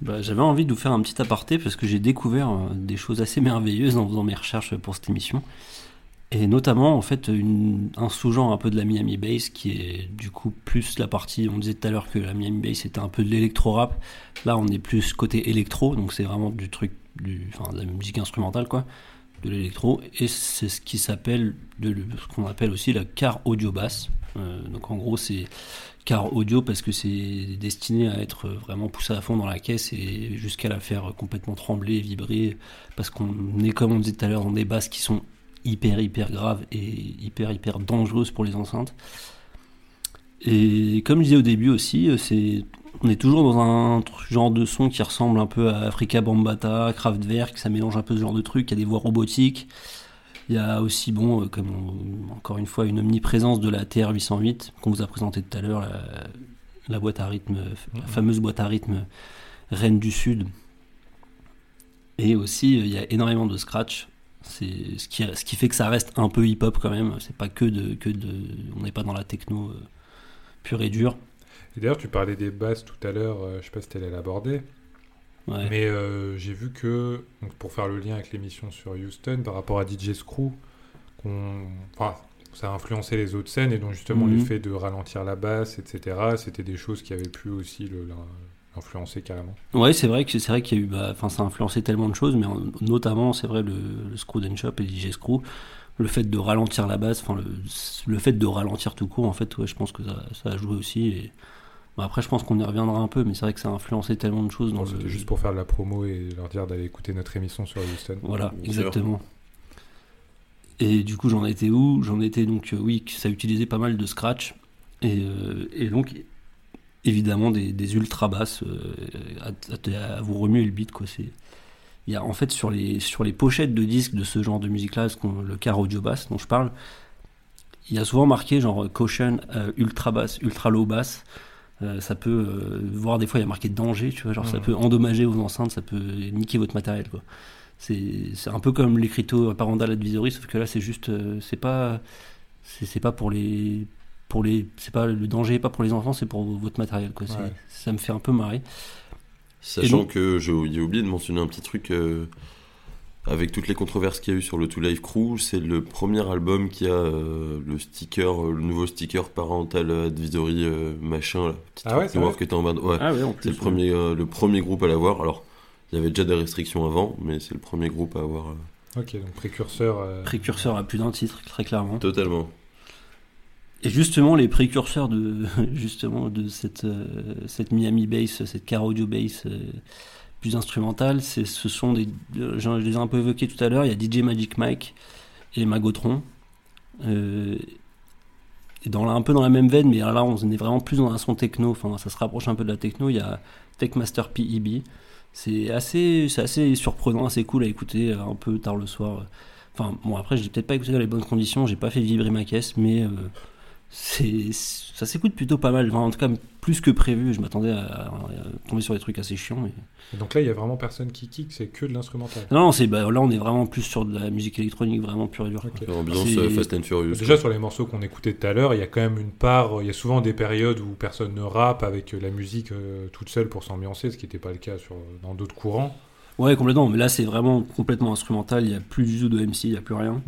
Bah, J'avais envie de vous faire un petit aparté parce que j'ai découvert euh, des choses assez merveilleuses en faisant mes recherches pour cette émission. Et notamment, en fait, un sous-genre un peu de la Miami Bass qui est du coup plus la partie. On disait tout à l'heure que la Miami Bass était un peu de l'électro-rap. Là, on est plus côté électro, donc c'est vraiment du truc, enfin, de la musique instrumentale, quoi, de l'électro. Et c'est ce qui s'appelle, de, ce qu'on appelle aussi la car audio bass. Euh, donc en gros, c'est car audio parce que c'est destiné à être vraiment poussé à fond dans la caisse et jusqu'à la faire complètement trembler, vibrer, parce qu'on est comme on disait tout à l'heure dans des basses qui sont hyper hyper graves et hyper hyper dangereuses pour les enceintes. Et comme je disais au début aussi, euh, c'est on est toujours dans un genre de son qui ressemble un peu à Africa Bambata, Kraftwerk, ça mélange un peu ce genre de truc, il y a des voix robotiques. Il y a aussi, bon, euh, comme on- encore une fois, une omniprésence de la TR-808 qu'on vous a présenté tout à l'heure, la, la boîte à rythme, la fameuse boîte à rythme Reine du Sud. Et aussi, euh, il y a énormément de scratch. C'est ce qui, ce qui fait que ça reste un peu hip-hop quand même. C'est pas que de, que de, on n'est pas dans la techno euh, pure et dure. Et d'ailleurs, tu parlais des basses tout à l'heure, euh, je sais pas si tu allais l'aborder, Ouais. mais euh, j'ai vu que, donc, pour faire le lien avec l'émission sur Houston, par rapport à DJ Screw, qu'on, enfin, ça a influencé les autres scènes, et donc justement le fait de ralentir la basse, etc., c'était des choses qui avaient pu aussi le- l'influencer carrément. Ouais, c'est vrai que c'est vrai qu'il y a eu, bah, enfin, ça a influencé tellement de choses, mais en- notamment, c'est vrai, le, le Screw and Shop et DJ Screw, le fait de ralentir la basse, enfin, le, le fait de ralentir tout court, en fait, ouais, je pense que ça, ça a joué aussi. Et, bah, après, je pense qu'on y reviendra un peu, mais c'est vrai que ça a influencé tellement de choses dans le. Juste pour faire de la promo et leur dire d'aller écouter notre émission sur Houston. Voilà, exactement. Et du coup, j'en étais où? J'en étais donc, euh, oui, que ça utilisait pas mal de scratch. Et, euh, et donc, évidemment, des, des ultra basses euh, à, à- à vous remuer le beat, quoi. C'est. Il y a en fait sur les, sur les pochettes de disques de ce genre de musique-là, ce qu'on- le car audio bass dont je parle, il y a souvent marqué genre caution euh, ultra basse, ultra low bass. Euh, ça peut, euh, voire des fois il y a marqué danger, tu vois, genre ça peut endommager vos enceintes, ça peut niquer votre matériel, quoi. C'est c'est un peu comme l'écriteau parental advisory, sauf que là c'est juste, c'est pas, c'est c'est pas pour les, pour les, c'est pas le danger, pas pour les enfants, c'est pour votre matériel, quoi. C'est- Ouais. Ça me fait un peu marrer. Sachant donc- que j'ai oublié de mentionner un petit truc euh, avec toutes les controverses qu'il y a eu sur le Two Live Crew, c'est le premier album qui a euh, le sticker, euh, le nouveau sticker parental advisory euh, machin là, petit Ah ouais, c'est qui était en bas. de- Ouais, Ah ouais, c'est le premier, euh, le premier groupe à l'avoir. Alors, il y avait déjà des restrictions avant, mais c'est le premier groupe à avoir euh, Ok, donc précurseur. euh, Précurseur à plus d'un titre, très clairement. totalement. Et justement, les précurseurs de, justement, de cette, euh, cette Miami Bass, cette car audio bass euh, plus instrumentale, ce sont des. euh, Je les ai un peu évoqués tout à l'heure. Il y a DJ Magic Mike et Magotron. Et dans, un peu dans la même veine, mais là, on est vraiment plus dans un son techno. Enfin, ça se rapproche un peu de la techno. Il y a Techmaster PEB. C'est assez, assez surprenant, assez cool à écouter un peu tard le soir. Enfin, bon, après, je l'ai peut-être pas écouté dans les bonnes conditions. J'ai pas fait vibrer ma caisse, mais. C'est ça s'écoute plutôt pas mal. Enfin, en tout cas, plus que prévu. Je m'attendais à, à tomber sur des trucs assez chiants. mais- Et donc là, il y a vraiment personne qui kick, c'est que de l'instrumental. Non, non, c'est bah, là on est vraiment plus sur de la musique électronique vraiment pure et dure. quoi. Ok. Ambiance C'est- Fast and Furious. Déjà quoi. sur les morceaux qu'on écoutait tout à l'heure, il y a quand même une part, il y a souvent des périodes où personne ne rappe avec euh, la musique euh, toute seule pour s'ambiancer, ce qui n'était pas le cas sur, dans d'autres courants. Ouais, complètement. Mais là, c'est vraiment complètement instrumental. Il n'y a plus du tout de MC, il n'y a plus rien.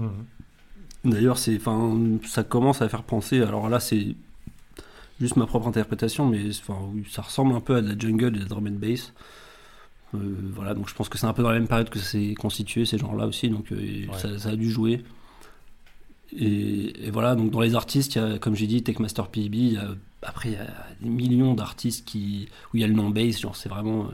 D'ailleurs, c'est, enfin, ça commence à faire penser. Alors là, c'est juste ma propre interprétation, mais ça ressemble un peu à de la jungle et de la drum and bass. Euh, voilà, donc je pense que c'est un peu dans la même période que c'est constitué ces genres-là aussi, donc euh, ça, ça a dû jouer. Et, et voilà, donc dans les artistes, il y a, comme j'ai dit, Techmaster PB. il y a- après il y a des millions d'artistes qui où il y a le nom bass, genre c'est vraiment euh,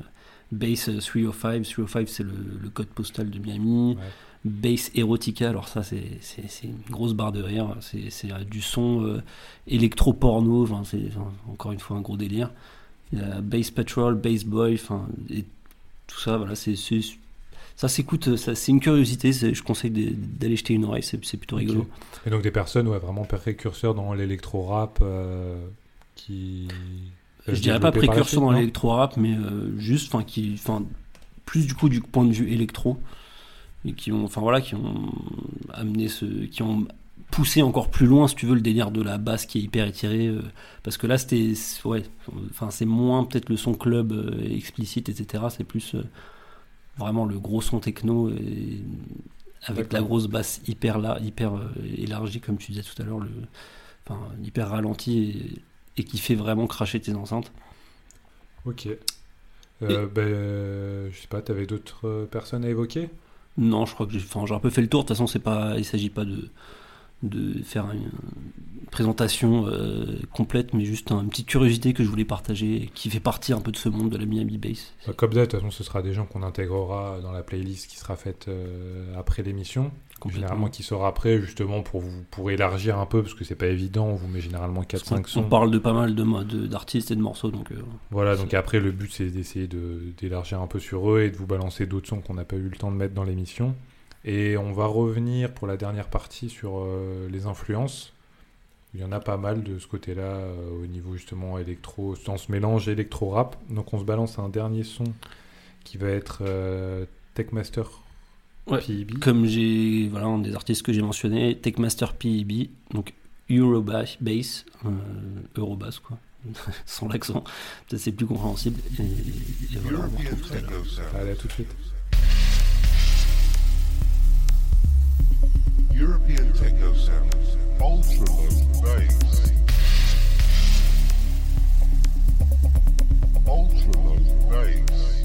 bass euh, 305. 305 c'est le, le code postal de Miami. Ouais. Bass Erotica, alors ça c'est une grosse barre de rire, c'est euh, du son euh, électro-porno, enfin, c'est encore une fois un gros délire. Il y a Bass Patrol, Bass Boy, enfin, et tout ça, voilà, c'est ça s'écoute, c'est une curiosité, je conseille d'aller jeter une oreille, c'est plutôt rigolo. Et donc des personnes ouais, vraiment précurseurs dans l'électro-rap euh, qui... Je dirais pas précurseur dans l'électro-rap, mais euh, juste, enfin, qui, enfin, plus du coup du point de vue électro, et qui ont, enfin voilà, qui ont amené ce, qui ont poussé encore plus loin, si tu veux, le délire de la basse qui est hyper étirée, euh, parce que là c'était, ouais, enfin c'est moins peut-être le son club euh, explicite, etc. C'est plus euh, vraiment le gros son techno et avec la grosse basse hyper là, hyper élargie, comme tu disais tout à l'heure, le, enfin hyper ralenti et, et qui fait vraiment cracher tes enceintes. Ok. Euh, ben, je sais pas, t'avais d'autres euh, personnes à évoquer? Non, je crois que j'ai enfin, un peu fait le tour. De toute façon, pas, il s'agit pas de, de faire une présentation euh, complète, mais juste une petite curiosité que je voulais partager, qui fait partie un peu de ce monde de la Miami Bass. Bah, Comme ça, de toute façon, ce sera des gens qu'on intégrera dans la playlist qui sera faite euh, après l'émission. Généralement qui sera après, justement, pour, vous, pour élargir un peu, parce que c'est pas évident, on vous met généralement Parce 4-5 qu'on- On sons. parle de pas mal de d'artistes et de morceaux, donc euh, Voilà, donc après, le but, c'est d'essayer de- d'élargir un peu sur eux et de vous balancer d'autres sons qu'on n'a pas eu le temps de mettre dans l'émission. Et on va revenir pour la dernière partie sur euh, les influences. Il y en a pas mal de ce côté-là, euh, au niveau justement électro, dans ce mélange électro-rap. Donc on se balance un dernier son qui va être euh, Techmaster Ouais. PEB. comme j'ai voilà un des artistes que j'ai mentionné, Techmaster PEB, donc Eurobass, bass, euh, Eurobass quoi, sans l'accent, peut-être c'est plus compréhensible. Et, et voilà, on retrouve tout à l'heure. Allez, à tout de suite. European techno bass. Ultra low bass. Ultra low bass.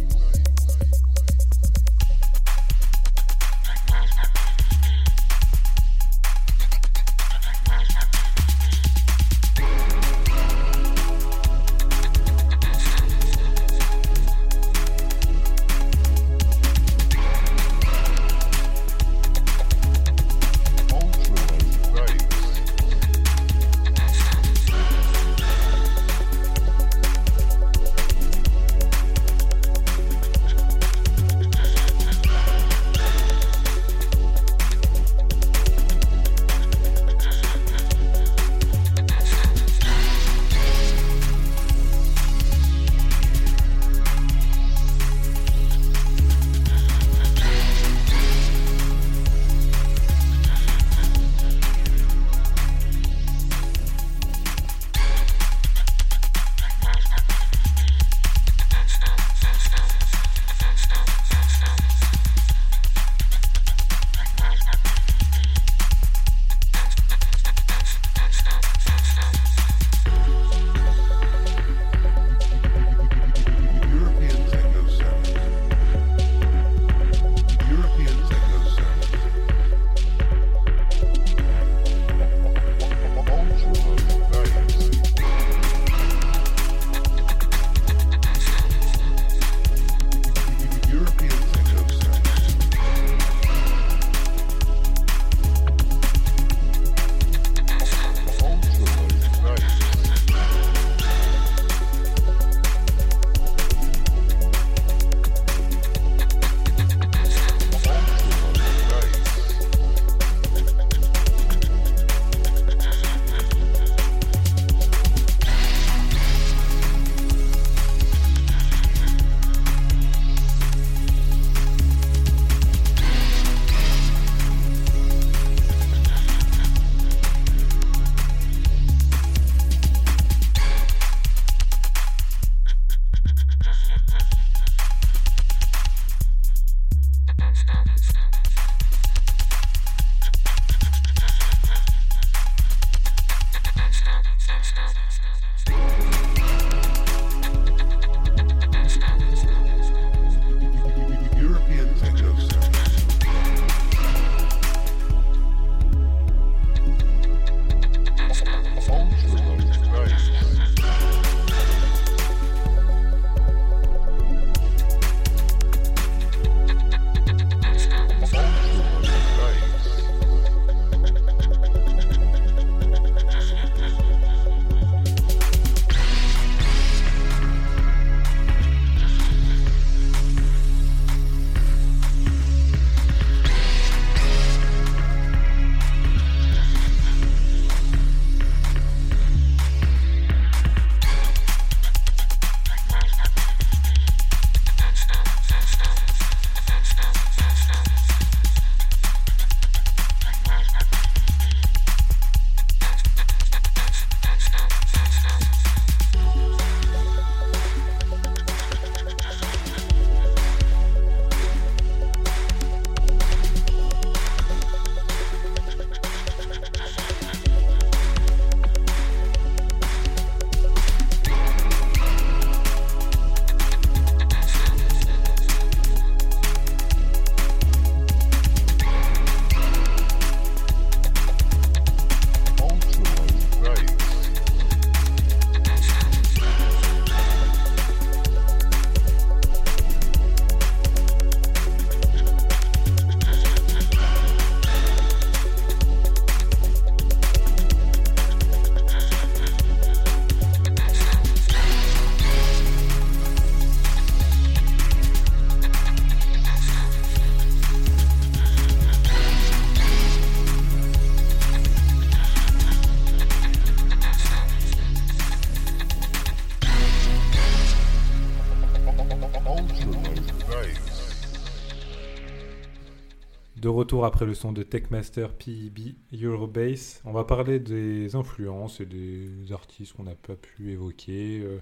Après le son de Techmaster PEB Eurobase, on va parler des influences et des artistes qu'on n'a pas pu évoquer, euh,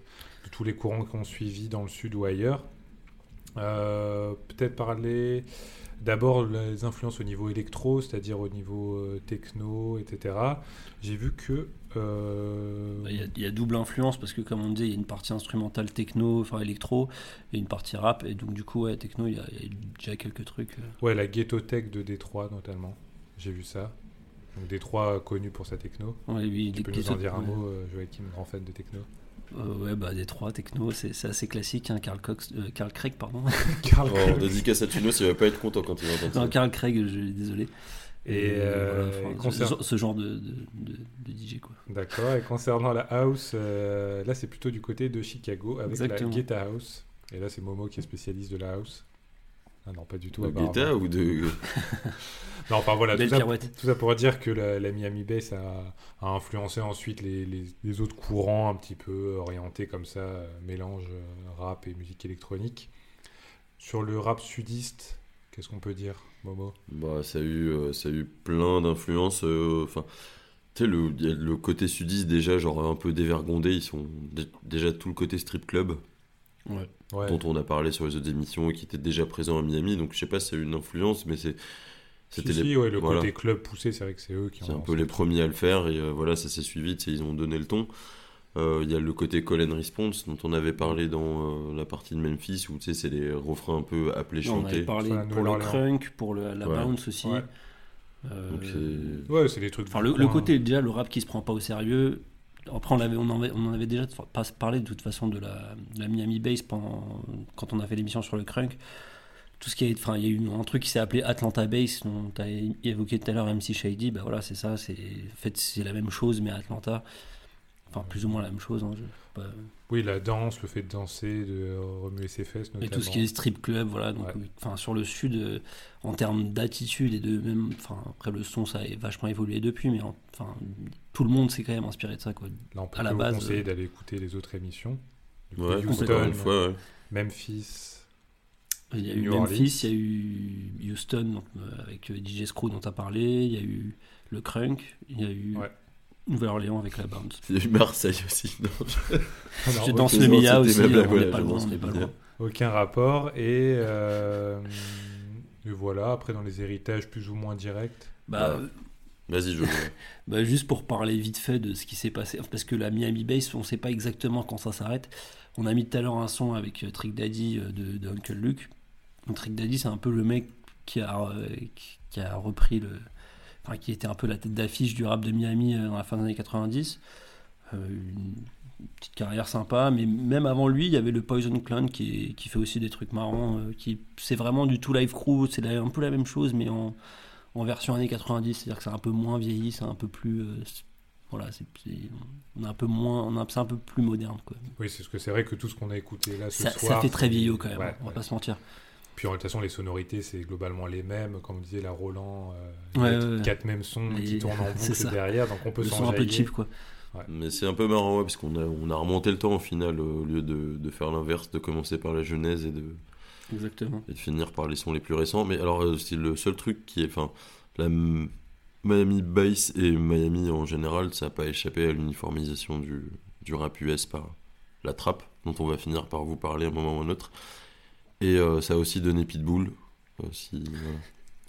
de tous les courants qu'on suivi dans le sud ou ailleurs. Euh, Peut-être parler d'abord les influences au niveau électro, c'est-à-dire au niveau euh, techno, etc. J'ai vu que... euh, Bah, Il y, a- il y a double influence parce que, comme on disait, il y a une partie instrumentale techno, enfin électro, et une partie rap. Et donc, du coup, ouais, techno, il y a, il y a déjà quelques trucs. euh. Ouais, la Ghetto Tech de Détroit notamment. J'ai vu ça. Donc Détroit euh, connu pour sa techno. Ouais, oui, Tu peux nous en dire un ouais. mot, Joachim, grand fan de techno? Euh, ouais, bah, des trois techno, c'est assez classique. Hein, Carl, Cox, euh, Carl Craig, pardon. Carl Oh, dédicace à Tunos, il va pas être content quand il va entendre non, ça. Carl Craig, je, désolé. Et, euh, voilà, enfin, concert- ce, ce genre de, de, de- de DJ, quoi. D'accord, et concernant la house, euh, là c'est plutôt du côté de Chicago avec Exactement. la Guetta House. Et là c'est Momo qui est spécialiste de la house. Ah non, pas du tout. De. Guetta ou de. Non, enfin voilà, tout ça, tout ça pour dire que la, la Miami Bass a, a influencé ensuite les, les- les autres courants un petit peu orientés comme ça, euh, mélange euh, rap et musique électronique. Sur le rap sudiste, qu'est-ce qu'on peut dire, Momo Bah, ça a eu, euh, ça a eu plein d'influences. euh, Enfin, tu sais, le, le côté sudiste déjà, genre un peu dévergondé. Ils sont dé- déjà tout le côté strip club Ouais. Ouais, dont on a parlé sur les autres émissions et qui était déjà présent à Miami. Donc, je sais pas si ça a eu une influence, mais c'est c'était si, les- si, ouais, le voilà. côté club poussé, c'est vrai que c'est eux qui C'est ont un lancé peu les premiers à le faire et euh, voilà, ça s'est suivi, ils ont donné le ton. Euh, Il y a le côté call and response dont on avait parlé dans euh, la partie de Memphis où tu sais, c'est les refrains un peu appelés On avait chantés. parlé pour le crunk, pour le- la Ouais. bounce aussi. Ouais. Euh, Donc, c'est- Ouais, c'est des trucs. Enfin, le, côté, déjà, le rap qui se prend pas au sérieux. Après, on, avait, on, en avait, on en avait déjà pas parlé de toute façon de la, de la Miami Bass pendant, quand on a fait l'émission sur le crunk. Tout ce qui est, enfin, il y a eu un truc qui s'est appelé Atlanta Bass, dont tu as évoqué tout à l'heure MC Shady. Bah voilà, c'est ça. C'est, en fait, c'est la même chose, mais à Atlanta. Enfin, plus ou moins la même chose. hein, je- pas- Oui, la danse, le fait de danser, de remuer ses fesses, notamment. Et tout ce qui est strip club, voilà. Donc, Ouais. oui, enfin, sur le sud, euh, en termes d'attitude et de même, enfin, après le son, ça a vachement évolué depuis, mais en- enfin, tout le monde s'est quand même inspiré de ça, quoi. Là, on peut à la vous base, conseiller euh, d'aller écouter les autres émissions. Du Ouais, Houston, fois, ouais. Memphis. Il y a eu New Memphis, Orleans. il y a eu Houston donc, euh, avec euh, DJ Screw dont tu as parlé, il y a eu le Crunk, il y a eu Ouais. Nouvelle-Orléans avec la Bounce. Il y a eu Marseille aussi. non, je- Alors, Je ok, danse le Mia aussi, on voilà, n'est pas loin, on pas loin. Aucun rapport. Et, euh, et voilà, après dans les héritages plus ou moins directs. Bah, Ouais. Vas-y, je. bah, juste pour parler vite fait de ce qui s'est passé, parce que la Miami Bass, on sait pas exactement quand ça s'arrête. On a mis tout à l'heure un son avec euh, Trick Daddy euh, de, de Uncle Luke. Donc, Trick Daddy, c'est un peu le mec qui a, euh, qui, qui a repris le. Enfin, qui était un peu la tête d'affiche du rap de Miami euh, dans la fin des années 90. Euh, une petite carrière sympa, mais même avant lui, il y avait le Poison Clan qui, est- qui fait aussi des trucs marrants. euh, qui C'est vraiment du tout live crew, c'est un peu la même chose, mais en, en version années 90, c'est-à-dire que c'est un peu moins vieilli, c'est un peu plus. voilà, c'est, on est un peu moins. On a, un peu plus moderne, quoi. Oui, c'est ce que c'est vrai que tout ce qu'on a écouté là ce Ça, soir. ça fait très vieillot quand même, Ouais, on va ouais. pas se mentir. Puis de toute façon, les sonorités, c'est globalement les mêmes. Comme disait la Roland, euh, Ouais, ouais, ouais. quatre mêmes sons qui tournent en c'est boucle derrière, donc on peut s'en un peu cheap, quoi. Mais c'est un peu marrant, ouais, parce qu'on a, on a remonté le temps au final, au lieu de, de faire l'inverse, de commencer par la genèse et de, Exactement. et de finir par les sons les plus récents. Mais alors, euh, c'est le seul truc qui est. Enfin, la Miami Bass et Miami en général, ça n'a pas échappé à l'uniformisation du, du rap US par la trappe, dont on va finir par vous parler à un moment ou à un autre. Et euh, ça a aussi donné Pitbull. Aussi, voilà.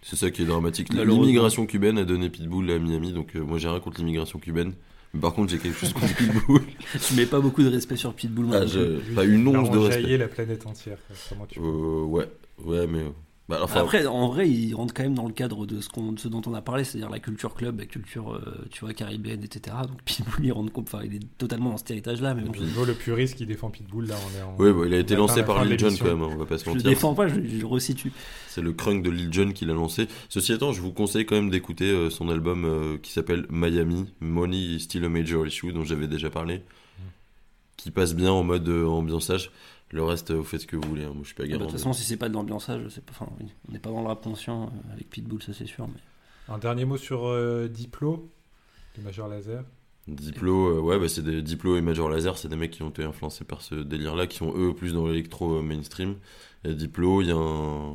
C'est ça qui est dramatique. L'immigration cubaine a donné Pitbull à Miami, donc euh, moi j'ai rien contre l'immigration cubaine. Mais par contre, j'ai quelque chose contre Pitbull. Tu mets pas beaucoup de respect sur Pitbull. moi Ah, je- pas une once de respect. la planète entière. Comment tu Euh, ouais, ouais, mais. Bah, enfin, Après, en vrai, il rentre quand même dans le cadre de ce, qu'on, de ce dont on a parlé, c'est-à-dire la culture club, la culture, euh, tu vois, caribéenne, etc. Donc Pitbull, il rentre enfin, il est totalement dans cet héritage-là, mais bon, Au niveau le puriste qui défend Pitbull, là, on est en. bah, il a été lancé la par Lil Jon quand même, on va pas se je le mentir. défends pas, je, je le resitue. C'est le crunk de Lil Jon qui l'a lancé. Ceci étant, je vous conseille quand même d'écouter euh, son album euh, qui s'appelle Miami, Money is Still a Major Issue, dont j'avais déjà parlé, qui passe bien en mode euh, ambiançage. Le reste, vous faites ce que vous voulez, hein. moi je suis pas Bah, De garant. toute façon, si c'est pas de l'ambiançage, c'est pas, enfin, oui, on n'est pas dans le rap conscient avec Pitbull, ça c'est sûr. Mais... Un dernier mot sur euh, Diplo, du Major Laser. Diplo, euh, ouais, bah, c'est des Diplo et Major Laser, c'est des mecs qui ont été influencés par ce délire-là, qui sont eux plus dans l'électro euh, mainstream. Et Diplo, il y a un.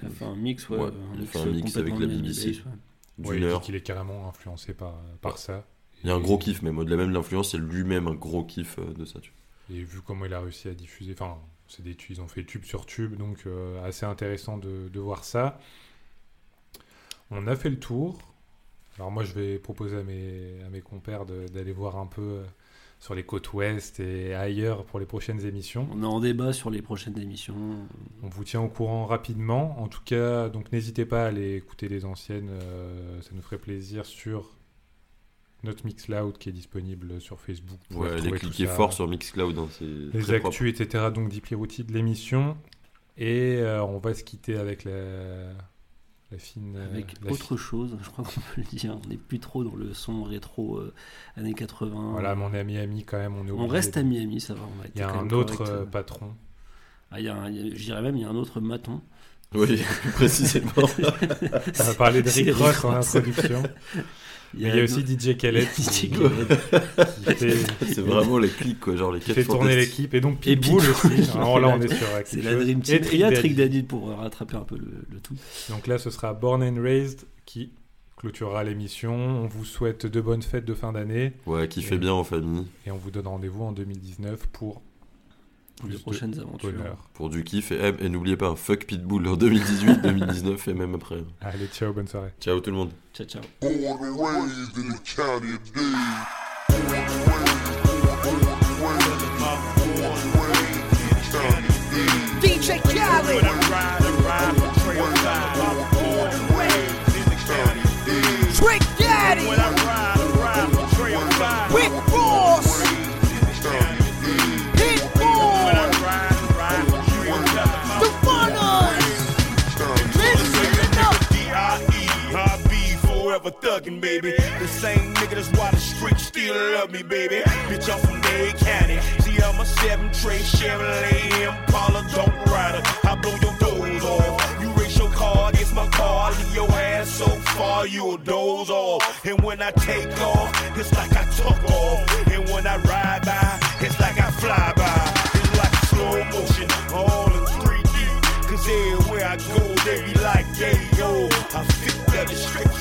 Il a fait un mix, ouais. Ouais, un il a mix fait un mix avec la BBC. Ouais. Ouais, il dit heure. qu'il est carrément influencé par, par ça. Il y a un gros kiff, même au-delà même de l'influence, c'est lui-même un gros kiff euh, de ça. Tu vois. Et vu comment il a réussi à diffuser, enfin, c'est des tu- ils ont fait tube sur tube, donc euh, assez intéressant de, de voir ça. On a fait le tour. Alors moi, je vais proposer à mes, à mes compères d'aller voir un peu euh, sur les côtes ouest et ailleurs pour les prochaines émissions. On est en débat sur les prochaines émissions. On vous tient au courant rapidement. En tout cas, donc n'hésitez pas à aller écouter les anciennes. euh, ça nous ferait plaisir sur notre Mixcloud qui est disponible sur Facebook. Vous Ouais, allez cliquer fort sur Mixcloud, hein, les très propre. actus, etc. Donc Deeply Routed de l'émission. Et euh, on va se quitter avec la, la fine. euh, Avec la autre chose, je crois qu'on peut le dire. On n'est plus trop dans le son rétro euh, années 80. Voilà, mais on est à Miami quand même. On, est on obligé reste de- à Miami, ça va. on Il y a un autre correct. euh, patron. Ah, il y a un- il y a- je dirais même, il y a un autre maton. Oui, plus précisément. On va parler de Rick Ross en introduction. Mais il y a aussi DJ Khaled DJ qui Khaled. c'est vraiment les clics, quoi, genre les qui quatre fait tourner l'équipe. Et donc Et Pitbull aussi. Alors là, on est sur quelque C'est la. Dream Et Team. Trick Il y a. Trick Daddy pour rattraper un peu le, le tout. Donc là, ce sera Born and Raised qui clôturera l'émission. On vous souhaite de bonnes fêtes de fin d'année. Ouais, qui fait Et- bien en famille, Et on vous donne rendez-vous en 2019 pour Pour plus les de prochaines aventures. bonheur. pour du kiff. Et, eh, et n'oubliez pas, fuck Pitbull en 2018, 2019 et même après. Allez, ciao, bonne soirée. Ciao tout le monde. Ciao, ciao. Thuggin', baby. The same nigga that's why the streets still love me, baby. Bitch, I'm from Dade County. See, I'm a seven tray Chevrolet Impala, don't ride her. I blow your doors off. You race your car against my car, leave your ass so far you'll doze off. And when I take off, it's like I took off. And when I ride by, it's like I fly by. It's like slow motion, all in 3D. Cause everywhere I go, they be like, yeah, yo. I fit kid, dicky.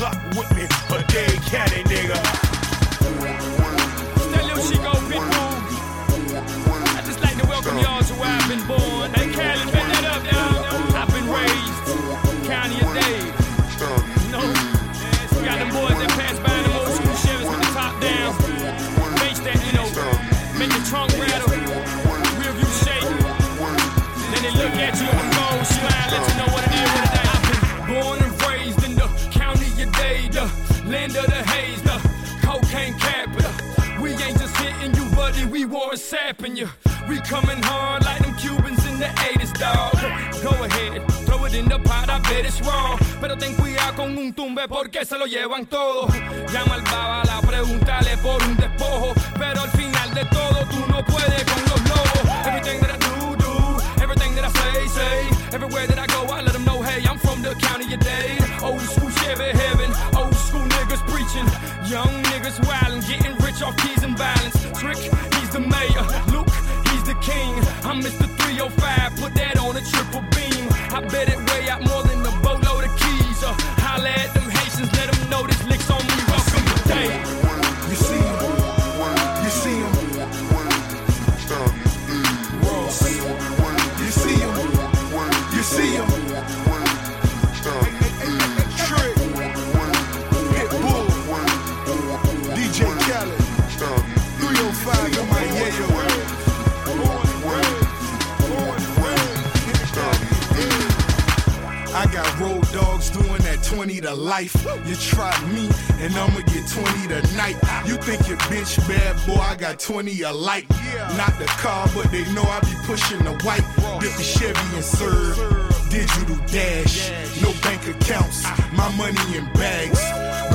Big with me, a day caddy nigga. Sapping you. We coming hard like them Cubans in the 80s, dog. Go ahead, throw it in the pot, I bet it's wrong. Pero ten cuidado con un tumbe porque se lo llevan todo. Llama al babala, pregúntale por un despojo. Pero al final de todo, tú no puedes con los lobos. Everything that I do, do. Everything that I say, say. Everywhere that I go, I let them know, hey, I'm from the county of Dade. Old school Chevy heaven. School niggas preaching. Young niggas wildin', getting rich off keys and violence. Trick, he's the mayor. Luke, he's the king. I'm Mr. 305, put that on a triple beam. I bet it weigh out more than a boatload of keys. Uh, holla at them Haitians, let them know this lick's on me. Welcome to Dade. I got road dogs doing that 20 to life. You try me, and I'ma get 20 tonight. You think your bitch bad, boy, I got 20 alike. Not the car, but they know I be pushing the white. Dip the Chevy and serve. Digital dash, no bank accounts. My money in bags.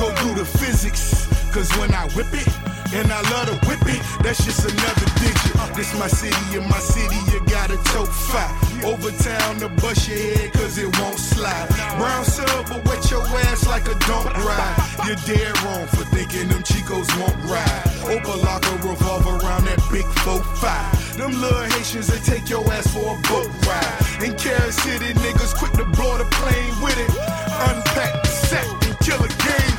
Go do the physics, cause when I whip it, and I love to whip it, that's just another digit. Uh, this my city, in my city, you gotta tote five. Over town to bust your head, cause it won't slide. Brown but wet your ass like a don't ride. You're dead wrong for thinking them Chicos won't ride. Open locker, revolve around that big 4-5. Them little Haitians that take your ass for a boat ride. In Kansas City, niggas quick to blow the plane with it. Unpack the set and kill a game